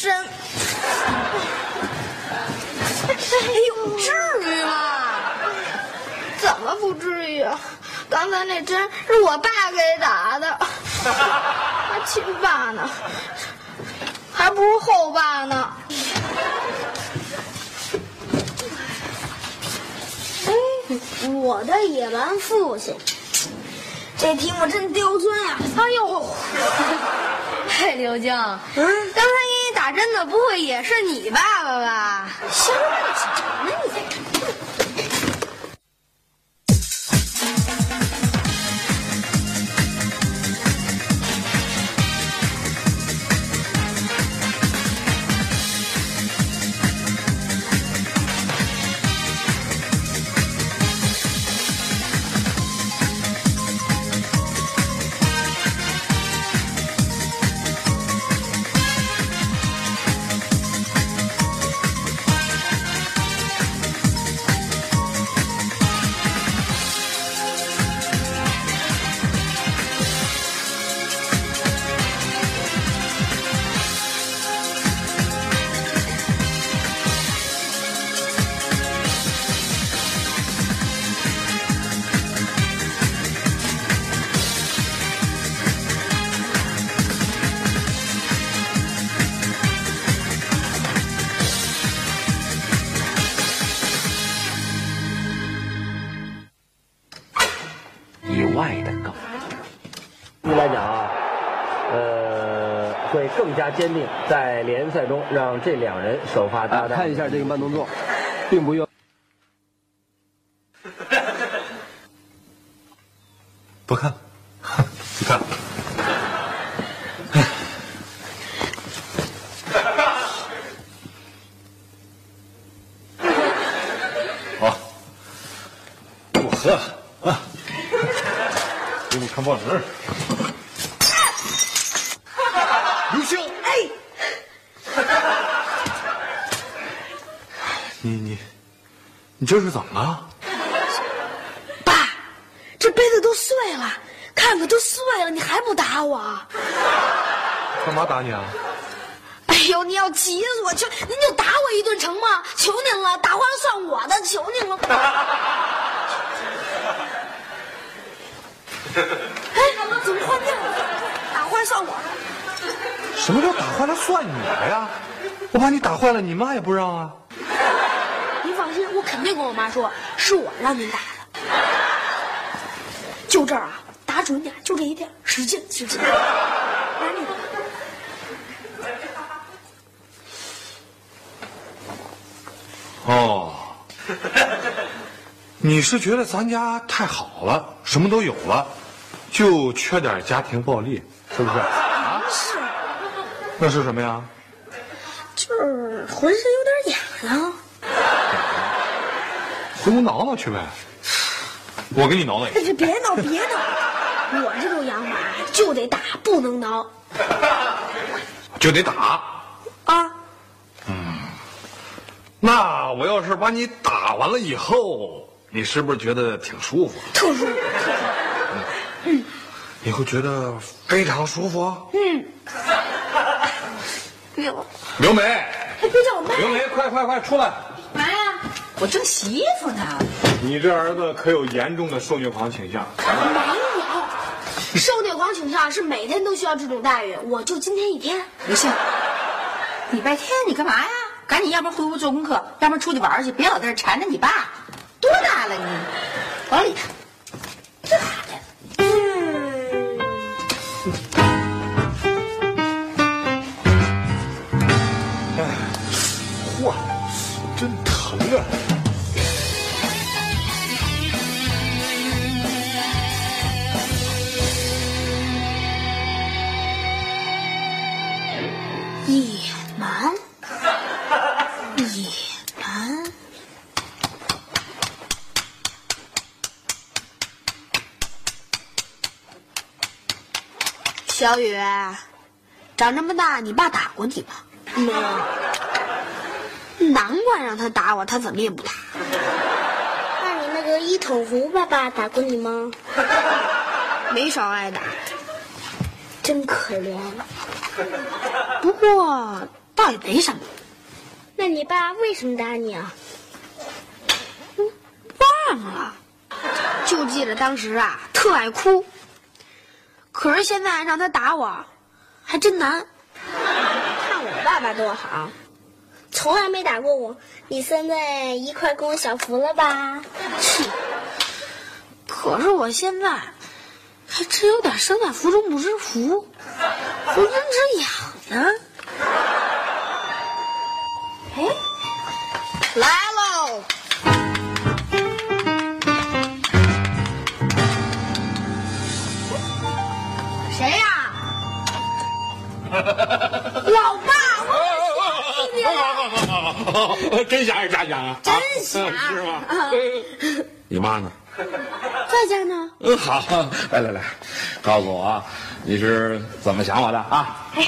深。哎呦，至于吗？怎么不至于啊？刚才那针是我爸给打的，还亲爸呢，还不如后爸呢。哎，我的野蛮父亲，这题目真刁钻呀！哎呦，嘿，刘静，嗯，刚才真的不会也是你爸爸吧？行了，什么你？更加坚定，在联赛中让这两人首发搭啊，档。看一下这个慢动作，并不用。不看，你看，好，给我喝啊！给我看报纸。刘星，哎，你你你这是怎么了？爸，这杯子都碎了，看看都碎了，你还不打我？干嘛打你啊？哎呦，你要急死我！求您就打我一顿成吗？求您了，打坏了算我的，求您了。哎，怎么换掉了？打坏算我的。什么叫打坏了算你的呀？我把你打坏了，你妈也不让啊！肯定跟我妈说，是我让您打的。就这儿啊，打准点，就这一点，使劲使劲。来，你哦，你是觉得咱家太好了，什么都有了，就缺点家庭暴力，是不是？啊？是，那是什么呀？就是浑身有点痒啊。回屋挠挠去呗。我给你挠挠一下。这别挠别挠，我这种养法就得打，不能挠 就得打。啊。嗯那我要是把你打完了以后，你是不是觉得挺舒服？特殊。你会觉得非常舒服？嗯刘，刘梅，别叫我妈。刘梅，快快快出来！我正洗衣服呢。你这儿子可有严重的受虐狂倾向。没有受虐狂倾向是每天都需要这种待遇我就今天一天。不信礼拜天你干嘛呀？赶紧要不回屋做功课要不然出去玩去别老在这缠着你爸多大了你？往里看这孩子哎哇真疼啊。小雨，长这么大，你爸打过你吗？没有。难怪让他打我，他怎么也不打。那你那个一桶湖爸爸打过你吗？没少挨打，真可怜。不过倒也没什么。那你爸为什么打你啊？忘了，就记得当时啊，特爱哭。可是现在让他打我，还真难。看我爸爸多好，从来没打过我。你现在一块跟我享福了吧？切！可是我现在还真有点身在福中不知福，浑身直痒呢。哎，来老爸，我真想是假想啊？真想是吗？你妈呢？在家呢。嗯，好，来来来，告诉我你是怎么想我的啊？哎，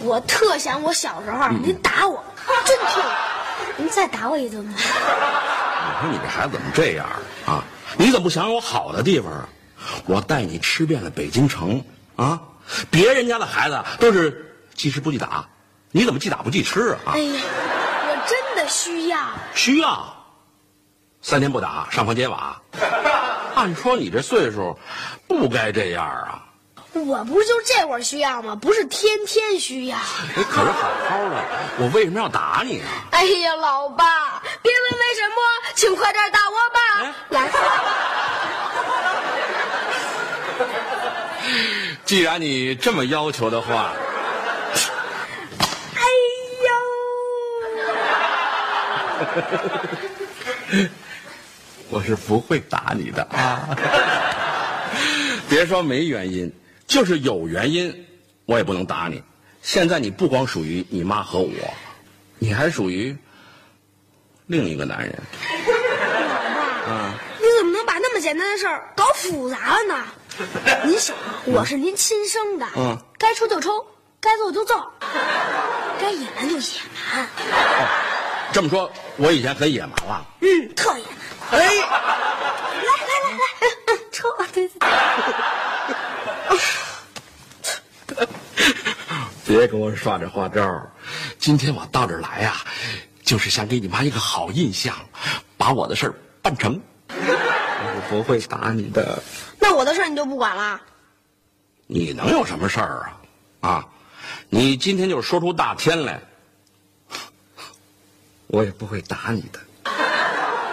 我特想我小时候您打我，真痛！您再打我一顿吧。你说你这孩子怎么这样啊？你怎么不想我好的地方啊？我带你吃遍了北京城啊！别人家的孩子都是记吃不记打，你怎么记打不记吃啊？哎呀，我真的需要。需要。三天不打，上房揭瓦。按说你这岁数，不该这样啊。我不是就这会儿需要吗？不是天天需要。你可是好好的，我为什么要打你啊？哎呀，老爸，别问为什么，请快点打我吧。来。既然你这么要求的话，哎呦，我是不会打你的啊！别说没原因，就是有原因，我也不能打你。现在你不光属于你妈和我，你还属于另一个男人。啊！你怎么能把那么简单的事儿搞复杂了呢？您想，我是您亲生的，嗯，该抽就抽，该揍就揍，该野蛮就野蛮。哦，这么说，我以前很野蛮了。嗯，特野蛮。哎，来来来来，抽啊！对对对。别跟我耍这花招！今天我到这儿来呀，就是想给你妈一个好印象，把我的事儿办成。我不会打你的。那我的事儿你就不管了？你能有什么事儿啊？啊，你今天就说出大天来，我也不会打你的，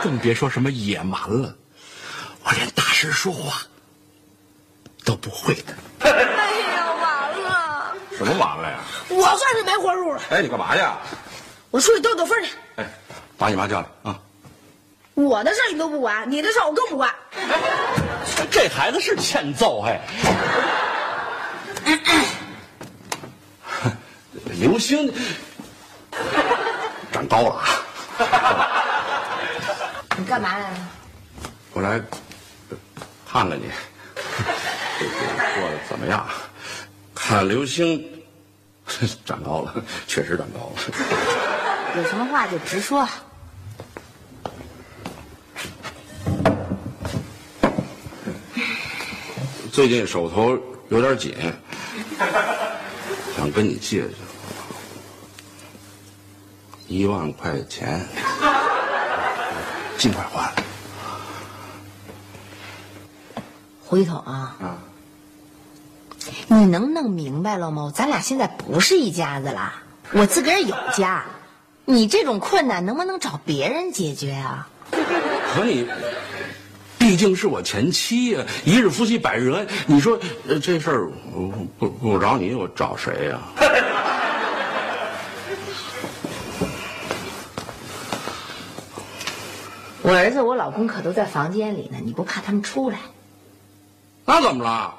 更别说什么野蛮了。我连大声说话都不会的。哎呀，完了！什么完了呀？我算是没活路了。哎，你干嘛去？我出去兜兜风去。哎，把你妈叫来啊！我的事儿你都不管，你的事儿我更不管。这孩子是欠揍哎！刘星长高了啊！你干嘛来了？我来看看你过得怎么样？看刘星长高了，确实长高了。有什么话就直说。最近手头有点紧，想跟你借借一万块钱，尽快还。回头啊，啊，你能弄明白了吗？咱俩现在不是一家子了，我自个儿有家，你这种困难能不能找别人解决啊？可你。毕竟是我前妻呀，一日夫妻百日恩。你说这事儿不不找你，我找谁呀？我儿子、我老公可都在房间里呢，你不怕他们出来？那怎么了？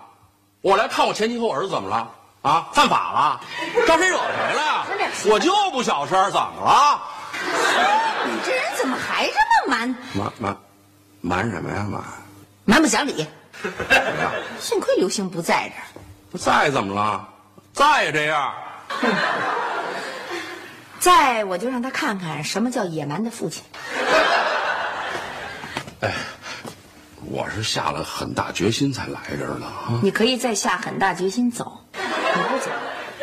我来看我前妻和我儿子怎么了？啊，犯法了，招谁惹谁了呀？我就不小声，怎么了？你这人怎么还这么蛮瞒瞒瞒什么呀瞒？蛮不讲理？幸亏刘星不在这儿。不在怎么了？在也这样。在我就让他看看什么叫野蛮的父亲。哎，我是下了很大决心才来这儿的啊。你可以再下很大决心走，你不走，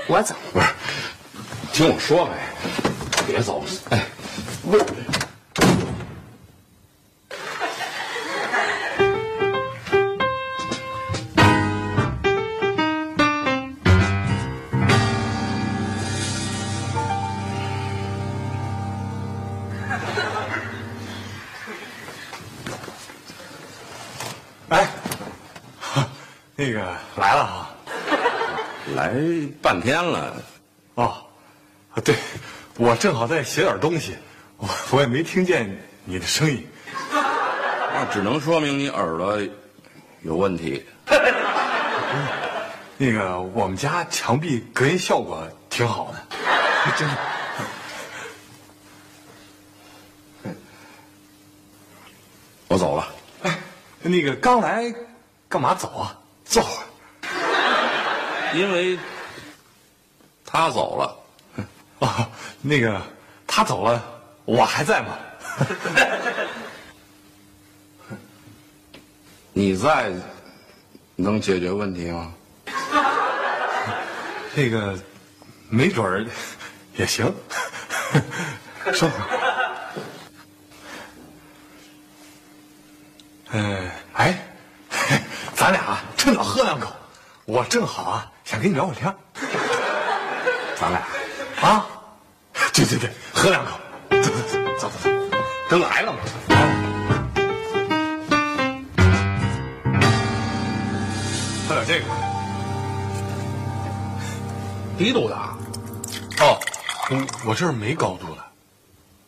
我走。不是，听我说呗，别走。哎，不是。半天了，哦，对，我正好在写点东西，我我也没听见你的声音。那只能说明你耳朵有问题。那个我们家墙壁隔音效果挺好的，真的。我走了。哎，那个刚来，干嘛走啊？坐会儿。因为他走了。哦，那个他走了，我还在吗？你在能解决问题吗？这个没准儿也行。说。嗯，哎，咱俩趁早喝两口，我正好啊，想跟你聊会天。咱俩啊，对对对，喝两口，走走走走走，都来了嘛。喝点这个。低度的啊，哦，我我这儿没高度的。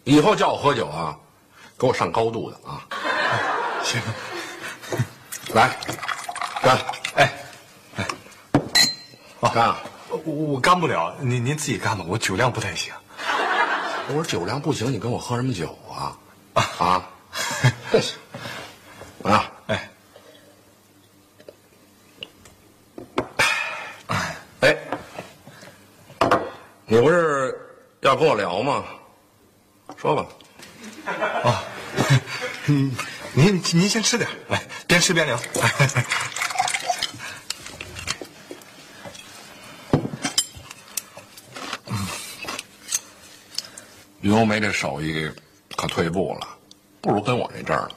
以后叫我喝酒啊，给我上高度的啊。行，来，干！哎，哎，干啊！我我干不了，您您自己干吧，我酒量不太行。我说酒量不行，你跟我喝什么酒啊？啊！啊！哎，哎，你不是要跟我聊吗？说吧。啊，嗯，您您先吃点，来，边吃边聊。于红梅这手艺可退步了，不如跟我那阵儿了。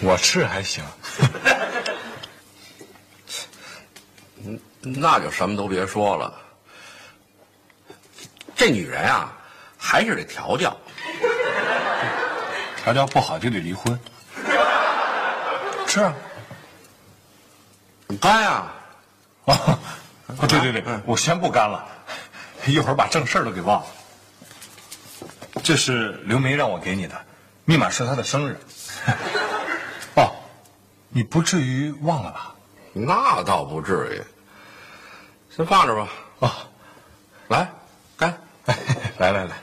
我吃还行，那就什么都别说了。这女人啊，还是得调教。调教不好就得离婚。吃啊！干呀！啊，对对对，我先不干了，一会儿把正事儿都给忘了。这是刘梅让我给你的，密码是她的生日。哦，你不至于忘了吧？那倒不至于。先放着吧。哦，来，干！来来来，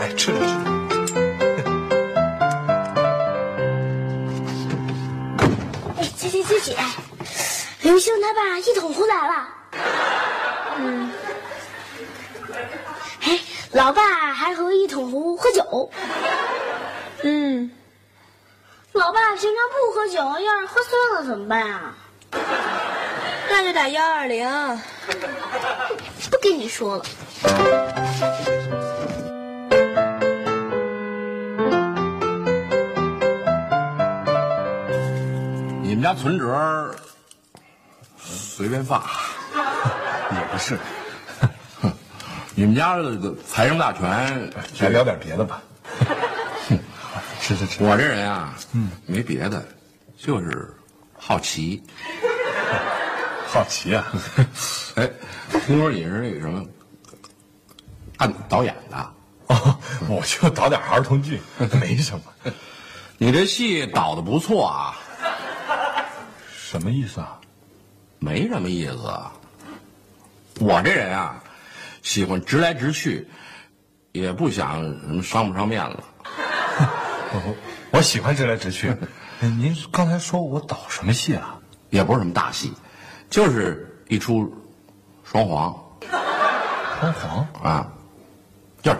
哎，吃着吃着。哎，姐姐姐姐，刘星他爸一桶壶来了。嗯。哎，老爸还和一桶壶喝酒。嗯。老爸平常不喝酒，要是喝醉了怎么办啊？那就打幺二零。不跟你说了。你们家存折随便放，也不是，你们家的财政大权，来聊点别的吧。吃吃吃，我这人啊，嗯，没别的，就是好奇。好奇啊！哎，听说你是那个什么，按导演的，哦，我就导点儿童剧，没什么。你这戏导的不错啊，什么意思啊？没什么意思。我这人啊，喜欢直来直去，也不想什么伤不伤面子。我 我喜欢直来直去。您刚才说我导什么戏啊？也不是什么大戏，就是一出双簧。双簧啊，就是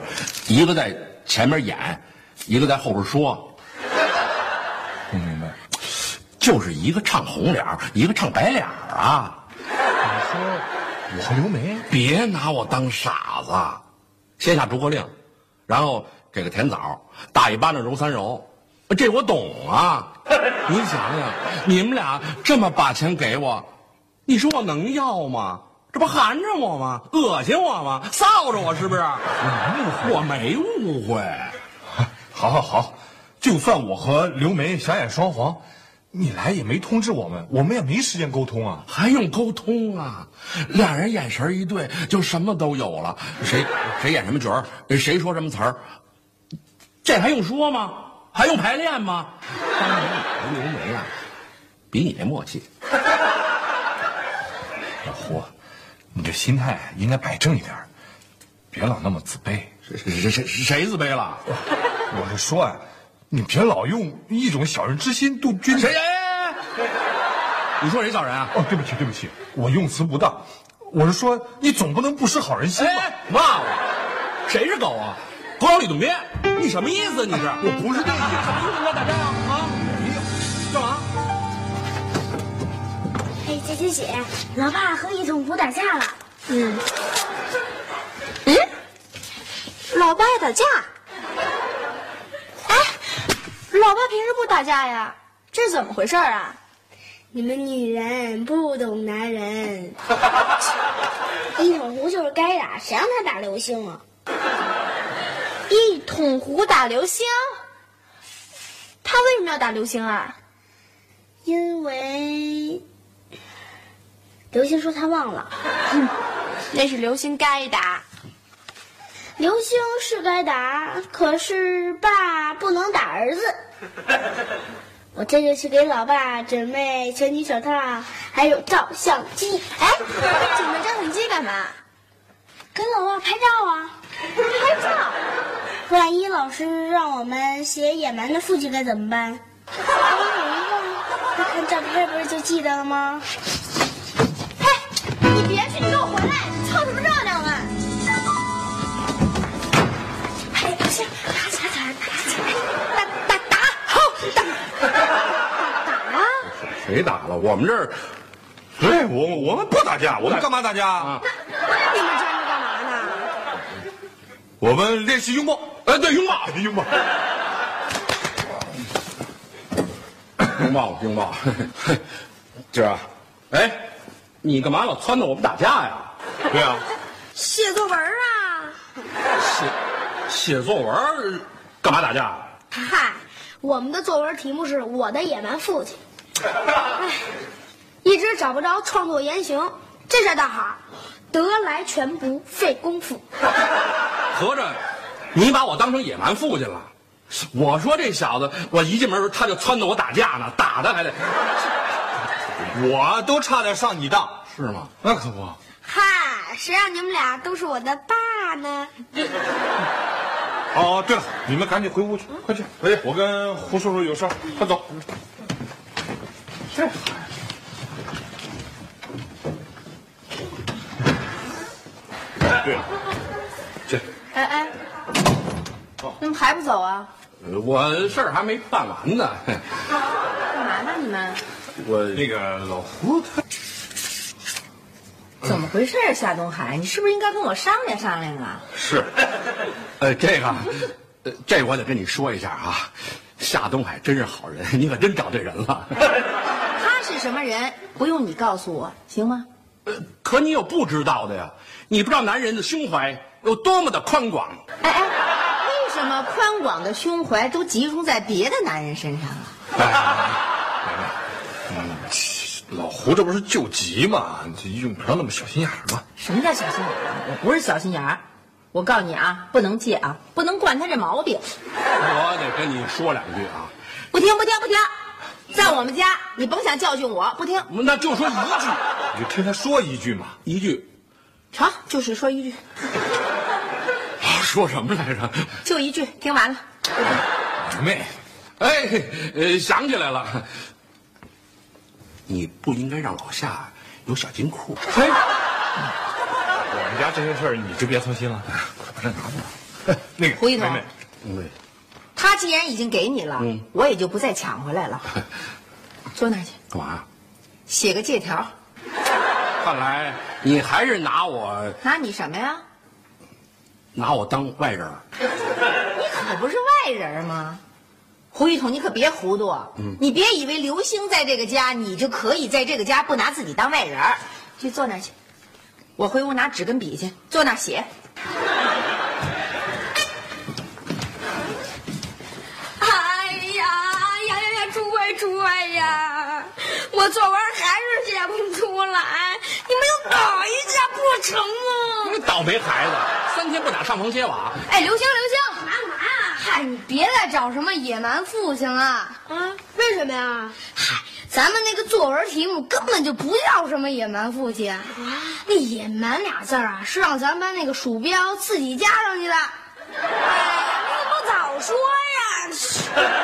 一个在前面演，一个在后边说。就是一个唱红脸一个唱白脸啊。你说我和刘梅？别拿我当傻子，先下逐客令，然后给个甜枣，打一巴掌揉三揉，这我懂啊。你想想，你们俩这么把钱给我，你说我能要吗？这不含着我吗？恶心我吗？臊着我是不是？我没误会。好好好，就算我和刘梅想演双簧，你来也没通知我们，我们也没时间沟通啊。还用沟通啊？俩人眼神一对，就什么都有了。谁谁演什么角儿，谁说什么词儿，这还用说吗？还用排练吗？当年我和刘梅啊，比你那默契。老胡，你这心态应该摆正一点，别老那么自卑。谁谁谁谁自卑了？我是说啊，你别老用一种小人之心度君子。谁？你说谁小人啊？哦，对不起，对不起，我用词不当。我是说，你总不能不识好人心吧？骂我？谁是狗啊？狗咬李洞宾？你什么意思？你是？我不是这个意思。什么意思？要打架啊？啊？没有。干嘛？哎，姐姐姐，老爸和一统湖打架了。嗯。嗯？老爸打架？哎，老爸平时不打架呀？这是怎么回事啊？你们女人不懂男人。一桶壶就是该打，谁让他打流星啊？一桶壶打流星？他为什么要打流星啊？因为流星说他忘了。那是流星该打。流星是该打，可是爸不能打儿子。我这就去给老爸准备拳击手套，还有照相机。哎，准备照相机干嘛？给老爸拍照啊！拍照？万一老师让我们写野蛮的父亲该怎么办？看照片不是就记得了吗？嘿，你别去，你给我回来！谁打了？我们这儿，对我我们不打架，我们干嘛打架啊？你们站着干嘛呢？我们练习拥抱。哎，对，拥抱，拥抱，拥抱，拥抱。今儿啊，哎，你干嘛老撺掇我们打架呀？对啊，写作文啊！写写作文，干嘛打架？嗨，我们的作文题目是我的野蛮父亲。哎，一直找不着创作原型，这下倒好，得来全不费功夫。合着你把我当成野蛮父亲了？我说这小子，我一进门他就撺掇我打架呢，打的还得 我都差点上你当，是吗？那可不。嗨，谁让你们俩都是我的爸呢？哦，对了，你们赶紧回屋去，快去！哎，我跟胡叔叔有事儿，快走。这孩子，对了，这哎哎，怎么还不走啊？我事儿还没办完呢。干嘛呢你们？我那个老胡他怎么回事啊，夏东海？你是不是应该跟我商量商量啊？是，呃，这个，呃，这我得跟你说一下啊。夏东海真是好人，你可真找对人了。什么人？不用你告诉我，行吗？呃，可你有不知道的呀？你不知道男人的胸怀有多么的宽广。哎哎，为什么宽广的胸怀都集中在别的男人身上啊？嗯，老胡这不是救急吗？这用不着那么小心眼儿吗？什么叫小心眼儿？我不是小心眼儿，我告诉你啊，不能借啊，不能惯他这毛病。我得跟你说两句啊。不听不听不听，在我们家，你甭想教训我，不听。那就说一句，你就听他说一句嘛。一句，成，就是说一句，说什么来着？就一句，听完了。二妹，哎，呃，想起来了，你不应该让老夏有小金库。嘿，我们家这些事儿你就别操心了，快把这拿过来。那个胡一彤妹妹，对，他既然已经给你了，嗯我也就不再抢回来了。坐那儿去，干嘛？写个借条。看来你还是拿我拿你什么呀？拿我当外人。你可不是外人吗？胡一统，你可别糊涂。嗯你别以为刘星在这个家，你就可以在这个家不拿自己当外人。去坐那儿去，我回屋拿纸跟笔去，坐那儿写。我作文还是写不出来，你们就打一架不成吗？你倒霉孩子，三天不打上房揭瓦。哎，刘星刘星，干嘛呀？嗨，你别再找什么野蛮父亲了。啊？为什么呀？嗨，咱们那个作文题目根本就不叫什么野蛮父亲，那野蛮俩字儿啊，是让咱班那个鼠标自己加上去的。哎呀，你怎么不早说呀？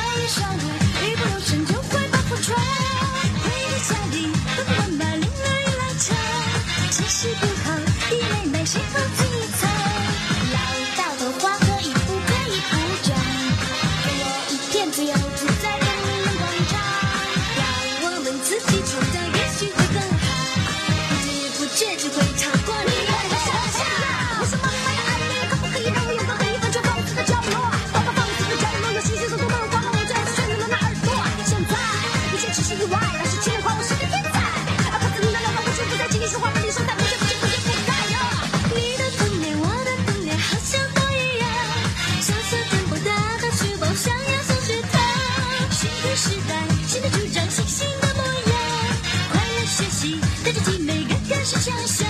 爱伤你一不留神就会新的主张，新新的模样。快乐学习，带着体美，个个是强项。